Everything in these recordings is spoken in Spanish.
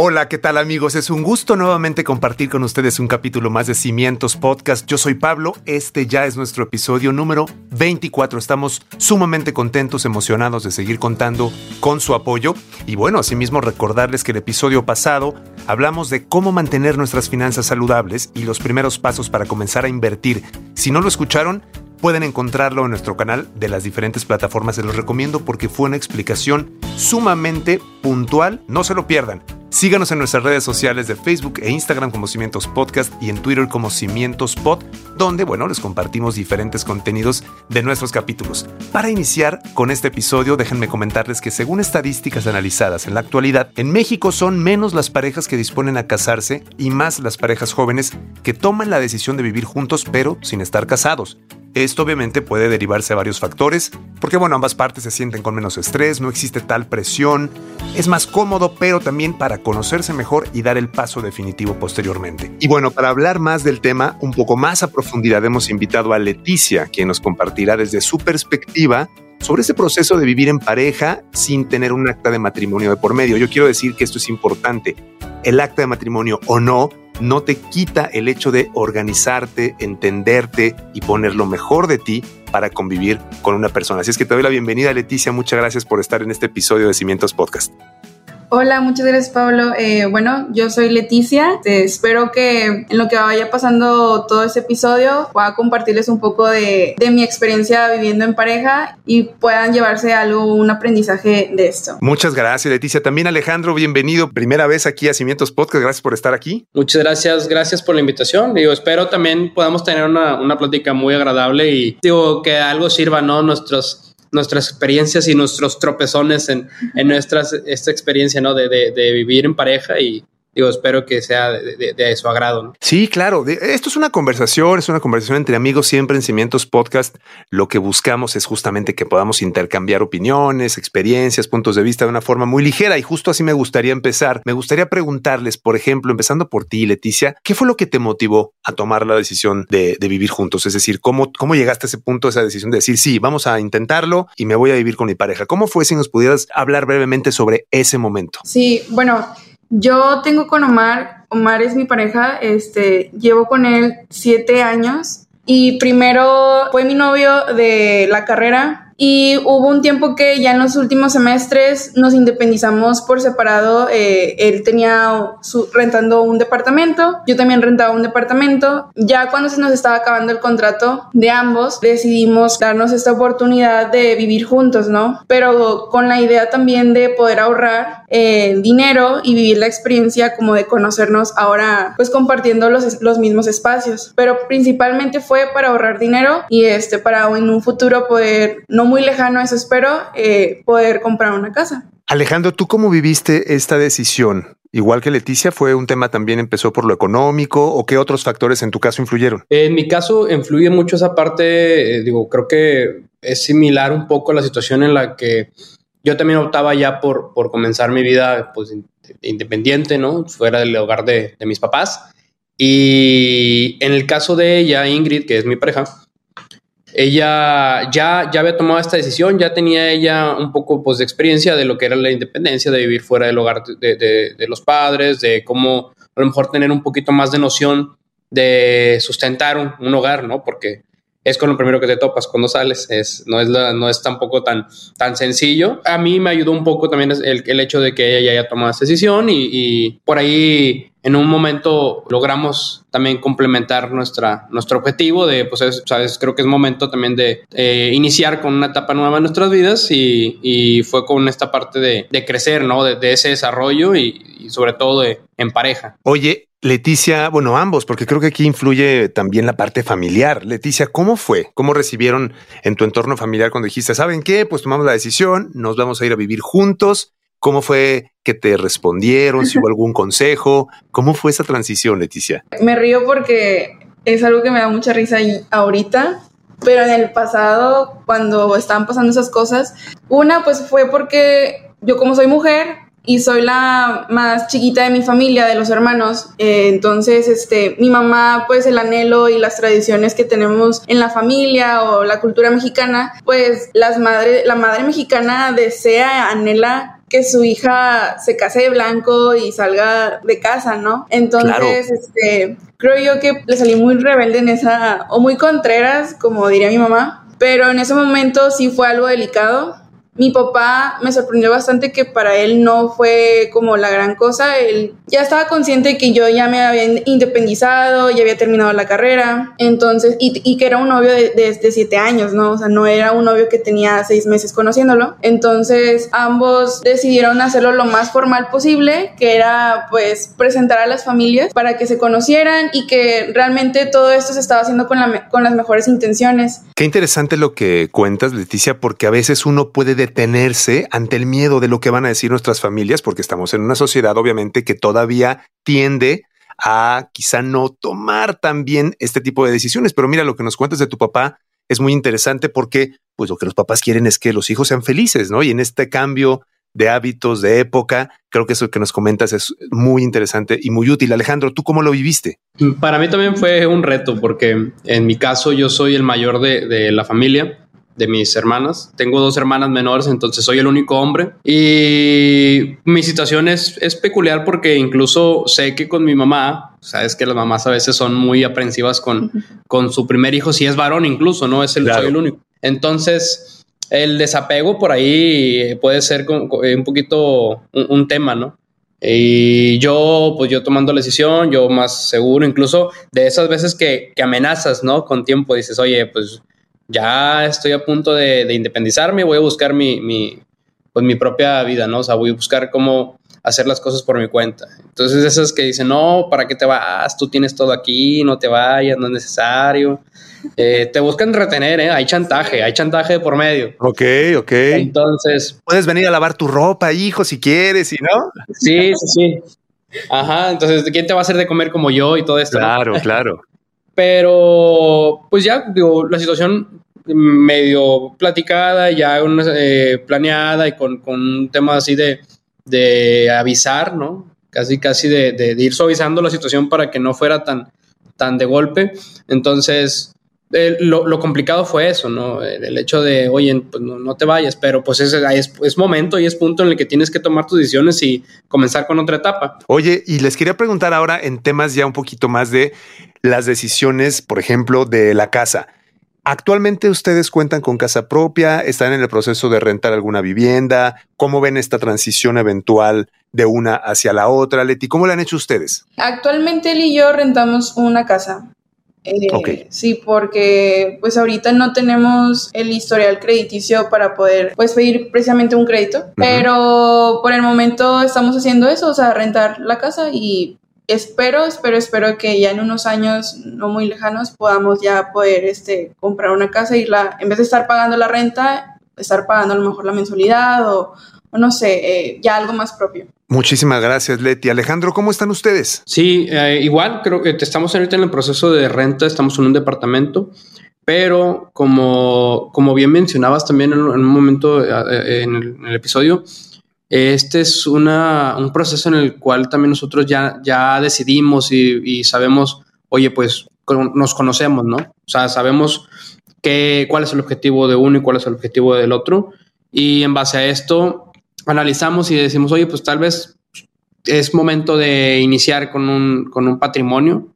Hola, ¿qué tal amigos? Es un gusto nuevamente compartir con ustedes un capítulo más de Cimientos Podcast. Yo soy Pablo, este ya es nuestro episodio número 24. Estamos sumamente contentos, emocionados de seguir contando con su apoyo. Y bueno, asimismo recordarles que el episodio pasado hablamos de cómo mantener nuestras finanzas saludables y los primeros pasos para comenzar a invertir. Si no lo escucharon, Pueden encontrarlo en nuestro canal de las diferentes plataformas. Se los recomiendo porque fue una explicación sumamente puntual. No se lo pierdan. Síganos en nuestras redes sociales de Facebook e Instagram como Cimientos Podcast y en Twitter como Cimientos Pod, donde, bueno, les compartimos diferentes contenidos de nuestros capítulos. Para iniciar con este episodio, déjenme comentarles que según estadísticas analizadas en la actualidad, en México son menos las parejas que disponen a casarse y más las parejas jóvenes que toman la decisión de vivir juntos pero sin estar casados. Esto obviamente puede derivarse a varios factores, porque bueno, ambas partes se sienten con menos estrés, no existe tal presión, es más cómodo, pero también para conocerse mejor y dar el paso definitivo posteriormente. Y bueno, para hablar más del tema, un poco más a profundidad, hemos invitado a Leticia, quien nos compartirá desde su perspectiva sobre ese proceso de vivir en pareja sin tener un acta de matrimonio de por medio. Yo quiero decir que esto es importante. El acta de matrimonio o no no te quita el hecho de organizarte, entenderte y poner lo mejor de ti para convivir con una persona. Así es que te doy la bienvenida, Leticia. Muchas gracias por estar en este episodio de Cimientos Podcast. Hola, muchas gracias Pablo. Eh, bueno, yo soy Leticia. Te espero que en lo que vaya pasando todo este episodio pueda compartirles un poco de, de, mi experiencia viviendo en pareja y puedan llevarse algo, un aprendizaje de esto. Muchas gracias Leticia. También Alejandro, bienvenido. Primera vez aquí a Cimientos Podcast. Gracias por estar aquí. Muchas gracias, gracias por la invitación. Digo, espero también podamos tener una, una plática muy agradable y digo que algo sirva, ¿no? Nuestros nuestras experiencias y nuestros tropezones en, en nuestras, esta experiencia, ¿no? De, de, de vivir en pareja y, digo, espero que sea de, de, de su agrado. ¿no? Sí, claro. Esto es una conversación, es una conversación entre amigos siempre en Cimientos Podcast. Lo que buscamos es justamente que podamos intercambiar opiniones, experiencias, puntos de vista de una forma muy ligera. Y justo así me gustaría empezar. Me gustaría preguntarles, por ejemplo, empezando por ti, Leticia, ¿qué fue lo que te motivó a tomar la decisión de, de vivir juntos? Es decir, ¿cómo, ¿cómo llegaste a ese punto, esa decisión de decir, sí, vamos a intentarlo y me voy a vivir con mi pareja? ¿Cómo fue si nos pudieras hablar brevemente sobre ese momento? Sí, bueno, yo tengo con Omar, Omar es mi pareja, este, llevo con él siete años y primero fue mi novio de la carrera y hubo un tiempo que ya en los últimos semestres nos independizamos por separado. Eh, él tenía rentando un departamento, yo también rentaba un departamento. Ya cuando se nos estaba acabando el contrato de ambos, decidimos darnos esta oportunidad de vivir juntos, ¿no? Pero con la idea también de poder ahorrar eh, dinero y vivir la experiencia como de conocernos ahora, pues compartiendo los, los mismos espacios. Pero principalmente fue para ahorrar dinero y este, para en un futuro poder no muy lejano, eso espero, eh, poder comprar una casa. Alejandro, ¿tú cómo viviste esta decisión? Igual que Leticia, ¿fue un tema también empezó por lo económico o qué otros factores en tu caso influyeron? En mi caso influye mucho esa parte, eh, digo, creo que es similar un poco a la situación en la que yo también optaba ya por, por comenzar mi vida pues, independiente, ¿no? Fuera del hogar de, de mis papás. Y en el caso de ella, Ingrid, que es mi pareja, ella ya, ya había tomado esta decisión, ya tenía ella un poco pues, de experiencia de lo que era la independencia, de vivir fuera del hogar de, de, los padres, de cómo a lo mejor tener un poquito más de noción de sustentar un, un, hogar, ¿no? Porque es con lo primero que te topas cuando sales, es, no, es no es tampoco tan, tan sencillo. A mí me ayudó un poco también el, el hecho de que ella ya haya tomado esta decisión y por ahí en un momento logramos también complementar nuestra, nuestro objetivo de, pues, es, sabes, creo que es momento también de eh, iniciar con una etapa nueva en nuestras vidas y, y fue con esta parte de, de crecer, ¿no? De, de ese desarrollo y, y, sobre todo de, en pareja. Oye, Leticia, bueno, ambos, porque creo que aquí influye también la parte familiar. Leticia, ¿cómo fue? ¿Cómo recibieron en tu entorno familiar cuando dijiste, ¿saben qué? Pues tomamos la decisión, nos vamos a ir a vivir juntos ¿Cómo fue que te respondieron? Si hubo algún consejo. ¿Cómo fue esa transición, Leticia? Me río porque es algo que me da mucha risa ahorita, Pero en el pasado, cuando estaban pasando esas cosas, una pues fue porque yo como soy mujer, y soy la más chiquita de mi familia, de los hermanos. Eh, entonces, este, mi mamá, pues el anhelo y las tradiciones que tenemos en la familia o la cultura mexicana, pues las madre, la madre mexicana desea, anhela que su hija se case de blanco y salga de casa, ¿no? Entonces, este, creo yo que le salí muy rebelde en esa, o muy contreras, como diría mi mamá, pero en ese momento sí fue algo delicado mi papá me sorprendió bastante que para él no fue como la gran cosa. Él ya estaba consciente de que yo ya me había independizado, ya había terminado la carrera, entonces, y, que era un novio de, de, siete años, ¿no? O sea, no era un novio que tenía seis meses conociéndolo. Entonces, ambos decidieron hacerlo lo más formal posible, que era pues presentar a las familias para que se conocieran y que realmente todo esto se estaba haciendo con, la, con las mejores intenciones. Qué interesante lo que cuentas, Leticia, porque a veces uno puede detenerse ante el miedo de lo que van a decir nuestras familias, porque estamos en una sociedad obviamente que todavía tiende a quizá no tomar también este tipo de decisiones. Pero mira, lo que nos cuentas de tu papá es muy interesante porque pues lo que los papás quieren es que los hijos sean felices, ¿no? Y en este cambio de hábitos, de época, creo que eso que nos comentas es muy interesante y muy útil. Alejandro, ¿tú cómo lo viviste? Para mí también fue un reto porque en mi caso yo soy el mayor de la familia de mis hermanas. Tengo dos hermanas menores, entonces soy el único hombre. Y mi situación es, es peculiar porque incluso sé que con mi mamá, sabes que las mamás a veces son muy aprensivas con, con su primer hijo, si es varón incluso, ¿no? Es el, soy el único. Entonces, el desapego por ahí puede ser un poquito un, tema, ¿no? Y yo, pues yo tomando la decisión, yo más seguro, incluso de esas veces que, que amenazas, ¿no? Con tiempo, dices, oye, pues ya estoy a punto de, independizarme, voy a buscar mi, mi, pues mi propia vida, ¿no? O sea, voy a buscar cómo hacer las cosas por mi cuenta. Entonces, esas que dicen, no, ¿para qué te vas? Tú tienes todo aquí, no te vayas, no es necesario. Eh, te buscan retener, ¿eh? Hay chantaje, hay chantaje por medio. Ok, ok. Entonces. Puedes venir a lavar tu ropa, hijo, si quieres, y no. Sí, sí, sí. Ajá, entonces, ¿quién te va a hacer de comer como yo y todo esto? Claro, claro. Pero, pues ya, digo, la situación medio platicada, ya eh, planeada y con, con, un tema así de, de avisar, ¿no? Casi, casi de, de, ir suavizando la situación para que no fuera tan, tan de golpe. Entonces, lo, complicado fue eso, ¿no? El, hecho de, oye, pues no, te vayas, pero pues es, es, es, momento y es punto en el que tienes que tomar tus decisiones y comenzar con otra etapa. Oye, y les quería preguntar ahora en temas ya un poquito más de las decisiones, por ejemplo, de la casa. Actualmente ustedes cuentan con casa propia, están en el proceso de rentar alguna vivienda. ¿Cómo ven esta transición eventual de una hacia la otra, Leti? ¿Cómo la han hecho ustedes? Actualmente él y yo rentamos una casa. Eh, sí, porque pues ahorita no tenemos el historial crediticio para poder pues pedir precisamente un crédito, pero por el momento estamos haciendo eso, o sea, rentar la casa y espero, espero, espero que ya en unos años no muy lejanos podamos ya poder este, comprar una casa y la, en vez de estar pagando la renta, estar pagando a lo mejor la mensualidad o, no sé, eh, ya algo más propio. Muchísimas gracias, Leti. Alejandro, ¿cómo están ustedes? Sí, eh, igual, creo que estamos ahorita en el proceso de renta, estamos en un departamento, pero como, como bien mencionabas también en, un momento eh, en el episodio, este es una, un proceso en el cual también nosotros ya, ya decidimos y, sabemos, oye, pues nos conocemos, ¿no? O sea, sabemos qué, cuál es el objetivo de uno y cuál es el objetivo del otro. Y en base a esto, analizamos y decimos, oye, pues tal vez es momento de iniciar con un, con un patrimonio.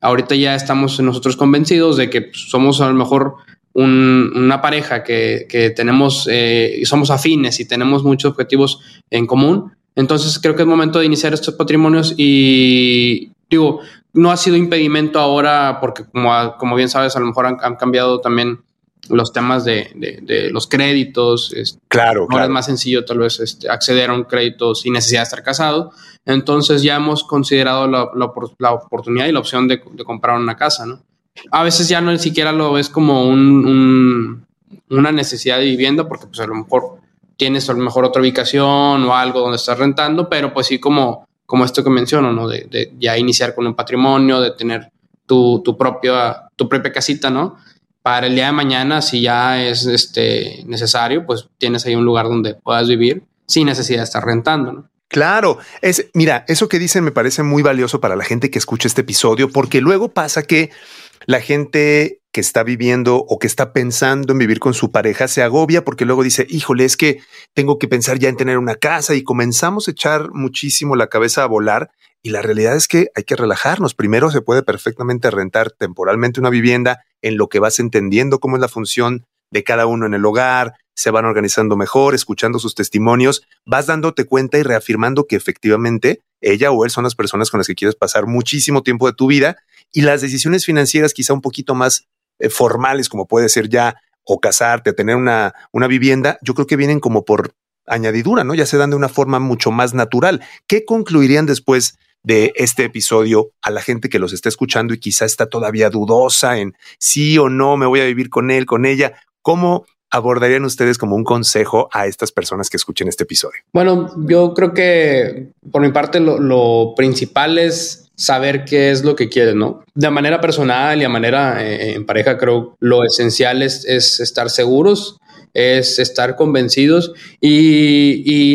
Ahorita ya estamos nosotros convencidos de que somos a lo mejor una pareja que, que tenemos eh, y somos afines y tenemos muchos objetivos en común, entonces creo que es momento de iniciar estos patrimonios y digo, no ha sido impedimento ahora porque como, como bien sabes, a lo mejor han, cambiado también los temas de, de, los créditos. claro, Ahora es más sencillo tal vez este, acceder a un crédito sin necesidad de estar casado. Entonces ya hemos considerado la, la, la oportunidad y la opción de, de, comprar una casa, ¿no? a veces ya no ni siquiera lo ves como un, una necesidad de vivienda, porque pues a lo mejor tienes a lo mejor otra ubicación o algo donde estás rentando, pero pues sí como, como esto que menciono, ¿no? De, de ya iniciar con un patrimonio, de tener tu, tu, propia, tu propia casita, ¿no? Para el día de mañana, si ya es este, necesario, pues tienes ahí un lugar donde puedas vivir sin necesidad de estar rentando. ¿no? Claro, es mira, eso que dicen me parece muy valioso para la gente que escucha este episodio, porque luego pasa que la gente que está viviendo o que está pensando en vivir con su pareja se agobia porque luego dice, híjole, es que tengo que pensar ya en tener una casa y comenzamos a echar muchísimo la cabeza a volar. Y la realidad es que hay que relajarnos. Primero se puede perfectamente rentar temporalmente una vivienda en lo que vas entendiendo cómo es la función de cada uno en el hogar, se van organizando mejor, escuchando sus testimonios, vas dándote cuenta y reafirmando que efectivamente ella o él son las personas con las que quieres pasar muchísimo tiempo de tu vida y las decisiones financieras quizá un poquito más eh, formales, como puede ser ya o casarte, tener una, una vivienda, yo creo que vienen como por añadidura, ¿no? Ya se dan de una forma mucho más natural. ¿Qué concluirían después de este episodio a la gente que los está escuchando y quizá está todavía dudosa en sí o no me voy a vivir con él, con ella? ¿Cómo abordarían ustedes como un consejo a estas personas que escuchen este episodio? Bueno, yo creo que por mi parte lo, lo principal es saber qué es lo que quieres, ¿no? De manera personal y a manera eh, en pareja, creo lo esencial es, es estar seguros, es estar convencidos y,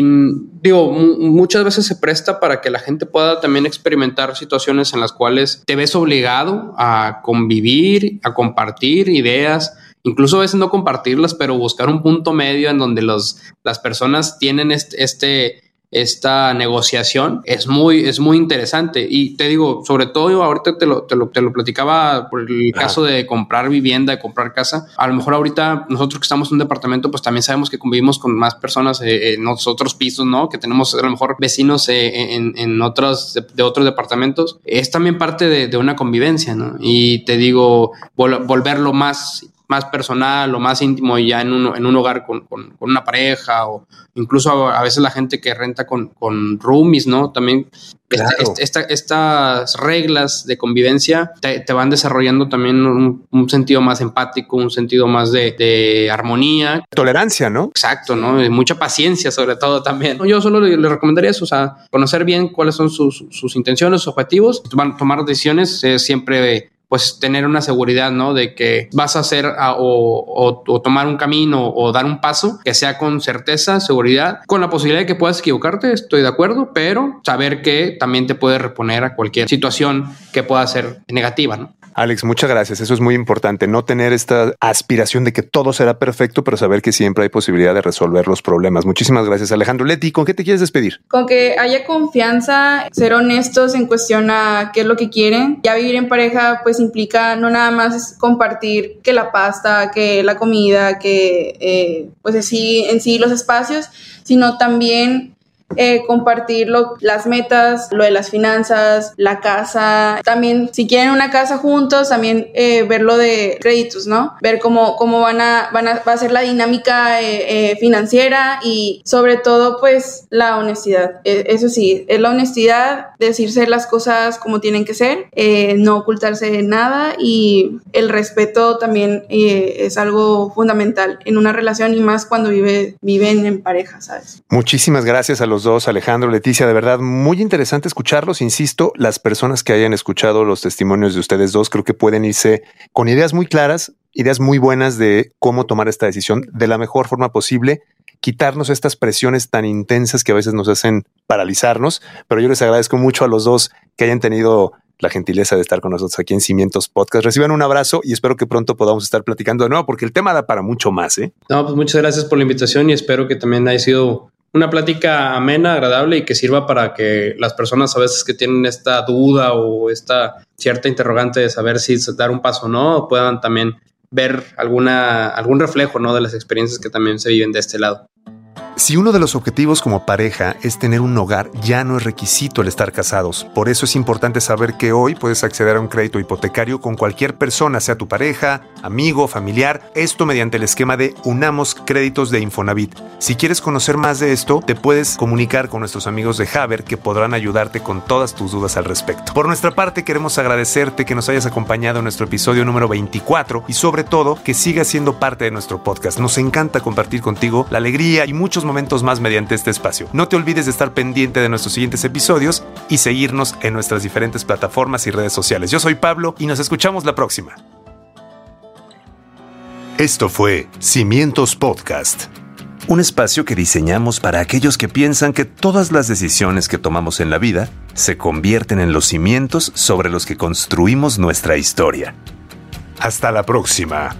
digo, muchas veces se presta para que la gente pueda también experimentar situaciones en las cuales te ves obligado a convivir, a compartir ideas, incluso a veces no compartirlas, pero buscar un punto medio en donde los, las personas tienen este esta negociación es muy, es muy interesante. Y te digo, sobre todo ahorita te lo, te lo, te lo platicaba por el caso de comprar vivienda, de comprar casa. A lo mejor ahorita nosotros que estamos en un departamento, pues también sabemos que convivimos con más personas eh, en otros pisos, ¿no? Que tenemos a lo mejor vecinos eh, en, en, otros, de, otros departamentos. Es también parte de, de, una convivencia, ¿no? Y te digo, vol volverlo más más personal o más íntimo ya en un, en un hogar con, con, con, una pareja o incluso a, veces la gente que renta con, con roomies, ¿no? También este, claro. este, esta, estas reglas de convivencia te, te van desarrollando también un, un, sentido más empático, un sentido más de, de, armonía. Tolerancia, ¿no? Exacto, ¿no? Y mucha paciencia sobre todo también. Yo solo le, le, recomendaría eso, o sea, conocer bien cuáles son sus, sus intenciones, sus objetivos, tomar decisiones, eh, siempre pues tener una seguridad, ¿no? De que vas a hacer a, o, o, o, tomar un camino o dar un paso que sea con certeza, seguridad, con la posibilidad de que puedas equivocarte, estoy de acuerdo, pero saber que también te puede reponer a cualquier situación que pueda ser negativa, ¿no? Alex, muchas gracias. Eso es muy importante. No tener esta aspiración de que todo será perfecto, pero saber que siempre hay posibilidad de resolver los problemas. Muchísimas gracias, Alejandro. Leti, ¿con qué te quieres despedir? Con que haya confianza, ser honestos en cuestión a qué es lo que quieren. Ya vivir en pareja, pues implica no nada más compartir que la pasta, que la comida, que eh, pues así en sí los espacios, sino también eh, compartir las metas, lo de las finanzas, la casa, también si quieren una casa juntos, también eh, ver lo de créditos, ¿no? Ver cómo, cómo van a, van a, va a ser la dinámica eh, eh financiera y sobre todo pues la honestidad. Eh, eso sí, es la honestidad, decirse las cosas como tienen que ser, eh, no ocultarse nada y el respeto también es algo fundamental en una relación y más cuando vive, viven en pareja, ¿sabes? Muchísimas gracias a los dos, Alejandro, Leticia, de verdad muy interesante escucharlos. Insisto, las personas que hayan escuchado los testimonios de ustedes dos creo que pueden irse con ideas muy claras, ideas muy buenas de cómo tomar esta decisión de la mejor forma posible, quitarnos estas presiones tan intensas que a veces nos hacen paralizarnos. Pero yo les agradezco mucho a los dos que hayan tenido la gentileza de estar con nosotros aquí en Cimientos Podcast. Reciban un abrazo y espero que pronto podamos estar platicando de nuevo porque el tema da para mucho más. ¿eh? No, pues muchas gracias por la invitación y espero que también haya sido una plática amena, agradable y que sirva para que las personas a veces que tienen esta duda o esta cierta interrogante de saber si dar un paso o no, puedan también ver alguna, algún reflejo ¿no? de las experiencias que también se viven de este lado. Si uno de los objetivos como pareja es tener un hogar, ya no es requisito el estar casados. Por eso es importante saber que hoy puedes acceder a un crédito hipotecario con cualquier persona, sea tu pareja, amigo, familiar, esto mediante el esquema de Unamos Créditos de Infonavit. Si quieres conocer más de esto, te puedes comunicar con nuestros amigos de Haber que podrán ayudarte con todas tus dudas al respecto. Por nuestra parte, queremos agradecerte que nos hayas acompañado en nuestro episodio número 24 y sobre todo que sigas siendo parte de nuestro podcast. Nos encanta compartir contigo la alegría y muchos momentos más mediante este espacio. No te olvides de estar pendiente de nuestros siguientes episodios y seguirnos en nuestras diferentes plataformas y redes sociales. Yo soy Pablo y nos escuchamos la próxima. Esto fue Cimientos Podcast. Un espacio que diseñamos para aquellos que piensan que todas las decisiones que tomamos en la vida se convierten en los cimientos sobre los que construimos nuestra historia. Hasta la próxima.